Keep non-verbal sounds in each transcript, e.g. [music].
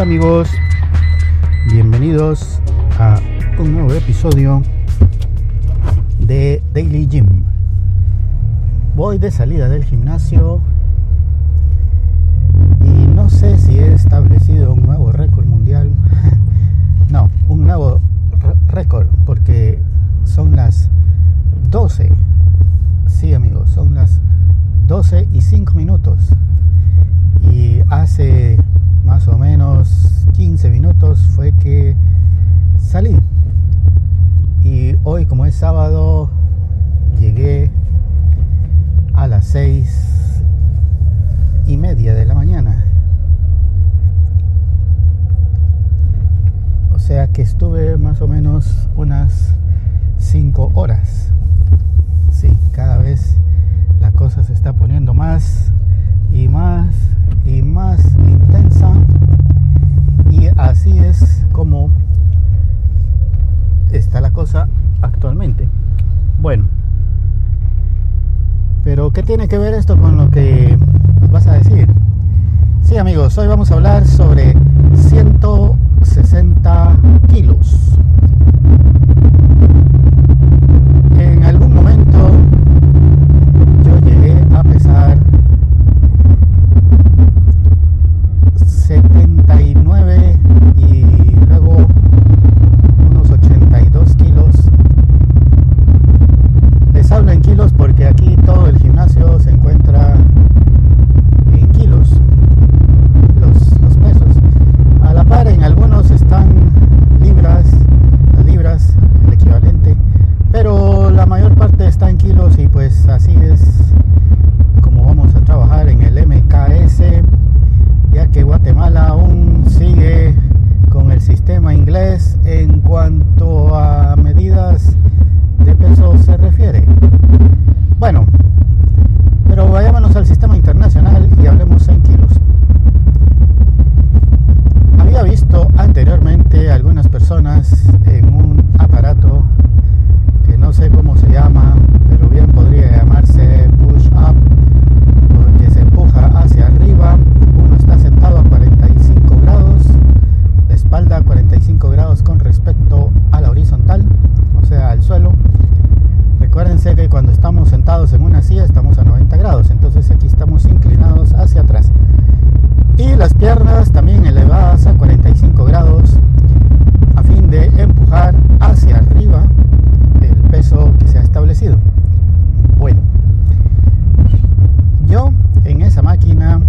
Hola amigos, bienvenidos a un nuevo episodio de Daily Gym. Voy de salida del gimnasio y no sé si he establecido un nuevo récord mundial. [laughs] No, un nuevo récord porque son las 12. Sí amigos, son las 12 y 5 minutos. Y hace más o menos 15 minutos fue que salí. Y hoy como es sábado, llegué a las 6 y media de la mañana. O sea que estuve más o menos unas 5 horas. Sí, cada vez la cosa se está poniendo más y más y más así es como está la cosa actualmente. Bueno, pero ¿qué tiene que ver esto con lo que nos vas a decir? Sí amigos, hoy vamos a hablar sobre 160 kilos. En algún momento yo llegué a pesar 79 y luego unos 82 kilos. Les hablo en kilos porque aquí todo el gimnasio se encuentra en kilos, los, los pesos. A la par en algunos están libras, las libras, el equivalente, pero la mayor parte está en kilos y pues así es como vamos a trabajar en el MKS ya que Guatemala aún sigue con el sistema inglés en cuanto a medidas de peso se refiere. Bueno, pero vayámonos al sistema internacional y hablemos en kilos. Había visto anteriormente algunas personas en un aparato que no sé cómo se llama, pero bien podría llamarse push up, porque se empuja hacia arriba uno está sentado a 45 grados, la espalda a 45 grados con respecto a la horizontal, o sea, al suelo. Recuérdense que cuando estamos sentados en una silla estamos a 90 grados, entonces aquí estamos inclinados hacia atrás. Y las piernas también elevadas a 45 grados a fin de empujar hacia arriba el peso que se ha establecido. Bueno, yo en esa máquina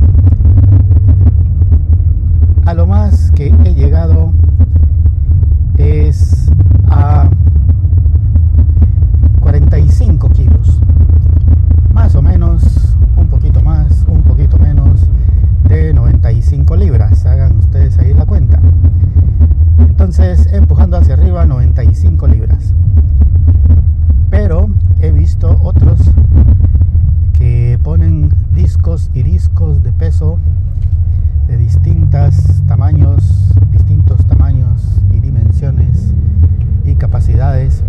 a lo más que he llegado es a 45 kilos. Más o menos, un poquito más, un poquito menos de 95 libras. Hagan ustedes ahí la cuenta. Entonces, empujando hacia arriba 95 libras. Pero he visto otros que ponen discos y discos de peso de distintos tamaños, distintos tamaños y dimensiones y capacidades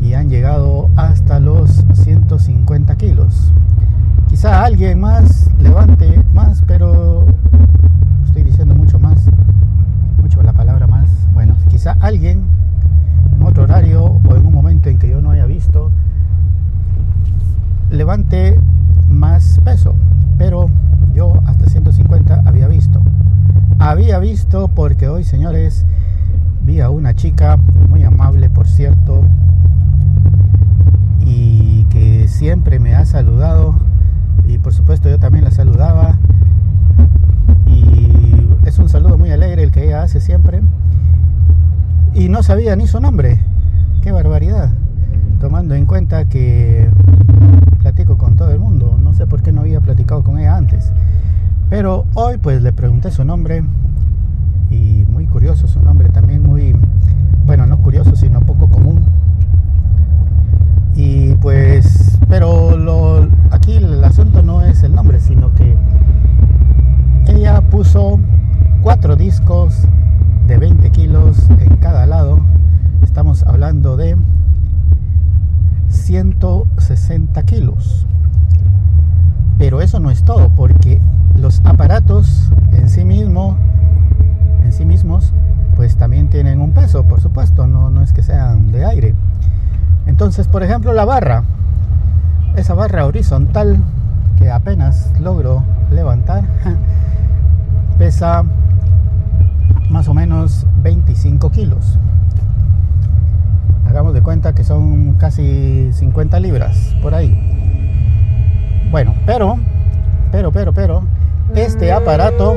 y han llegado hasta los 150 kilos. Quizá alguien más levante más, pero estoy diciendo mucho más, mucho la palabra más. Bueno, quizá alguien en otro horario o en un momento en que yo no haya visto levante más peso, pero yo hasta 150 había visto. Había visto porque hoy, señores, vi a una chica muy amable, por cierto, y que siempre me ha saludado por supuesto yo también la saludaba y es un saludo muy alegre el que ella hace siempre y no sabía ni su nombre. Qué barbaridad. Tomando en cuenta que platico con todo el mundo. No sé por qué no había platicado con ella antes. Pero hoy pues le pregunté su nombre y muy curioso su nombre también muy bueno, no curioso, sino poco común. Y pues pero lo aquí el asunto no es el nombre, sino que puso cuatro discos de 20 kilos en cada lado. Estamos hablando de 160 kilos. Pero eso no es todo, porque los aparatos en sí mismos en sí mismos pues también tienen un peso, por supuesto, no, no es que sean de aire. Entonces, por ejemplo, la barra, esa barra horizontal que apenas logro levantar, pesa más o menos 25 kilos. Hagamos de cuenta que son casi 50 libras por ahí. Bueno, pero, pero, pero, pero, este aparato,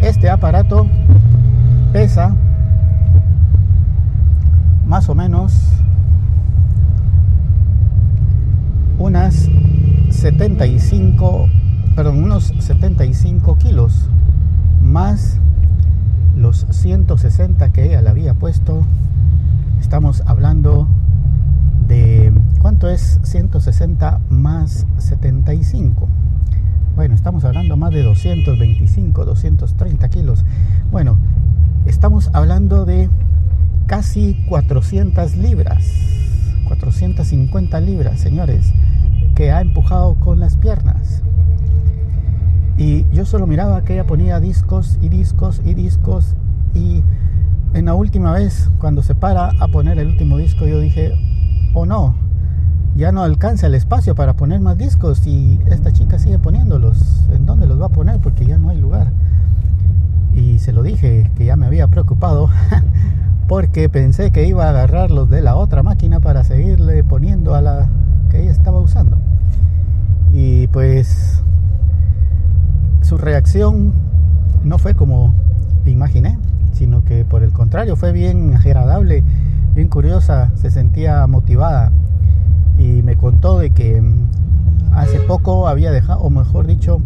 este aparato pesa más o menos unas 75, perdón, unos 75 kilos más los 160 que ella le había puesto. Estamos hablando de cuánto es 160 más 75. Bueno, estamos hablando más de 225, 230 kilos. Bueno, estamos hablando de casi 400 libras, 450 libras, señores, que ha empujado con las piernas. Y yo solo miraba que ella ponía discos y discos y discos y en la última vez cuando se para a poner el último disco yo dije, oh no, ya no alcanza el espacio para poner más discos y esta chica sigue poniéndolos. ¿En dónde los va a poner? Porque ya no hay lugar. Y se lo dije que ya me había preocupado [laughs] porque pensé que iba a agarrar los de la otra máquina para seguirle poniendo a la que ella estaba usando. Y pues su reacción no fue como imaginé, sino que por el contrario fue bien agradable, bien curiosa, se sentía motivada. Y me contó de que mm, hace poco había dejado, o mejor dicho,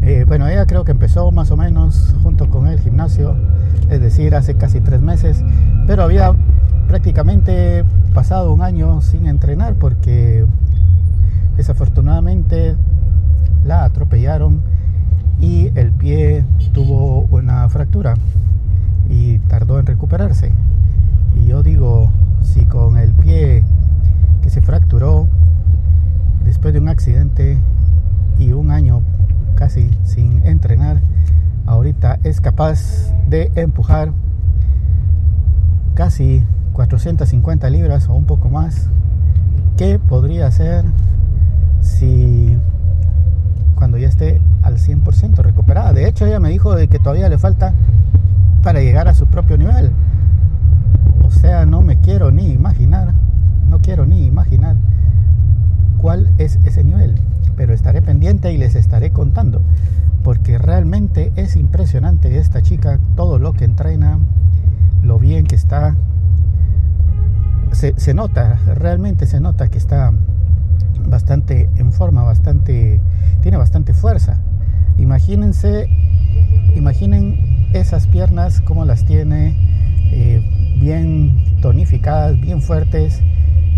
eh, bueno, ella creo que empezó más o menos junto con el gimnasio, es decir, hace casi tres meses, pero había prácticamente pasado un año sin entrenar porque desafortunadamente la atropellaron y el pie tuvo una fractura y tardó en recuperarse. Y yo digo, si con el pie que se fracturó después de un accidente y un año casi sin entrenar, ahorita es capaz de empujar casi 450 libras o un poco más, ¿qué podría hacer si De hecho, ella me dijo de que todavía le falta para llegar a su propio nivel. O sea, no me quiero ni imaginar, no quiero ni imaginar cuál es ese nivel. Pero estaré pendiente y les estaré contando. Porque realmente es impresionante esta chica, todo lo que entrena, lo bien que está. Se, nota, realmente se nota que está bastante en forma, bastante, tiene bastante fuerza. Imagínense, imaginen esas piernas como las tiene, eh, bien tonificadas, bien fuertes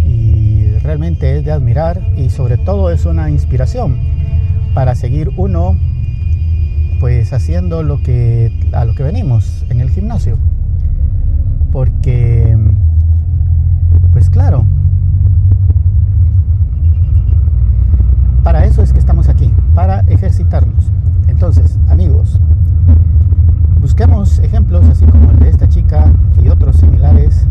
y realmente es de admirar y sobre todo es una inspiración para seguir uno pues haciendo lo que a lo que venimos en el gimnasio porque pues claro Para eso es que estamos aquí, para ejercitarnos. Entonces, amigos, busquemos así como el de esta chica y otros similares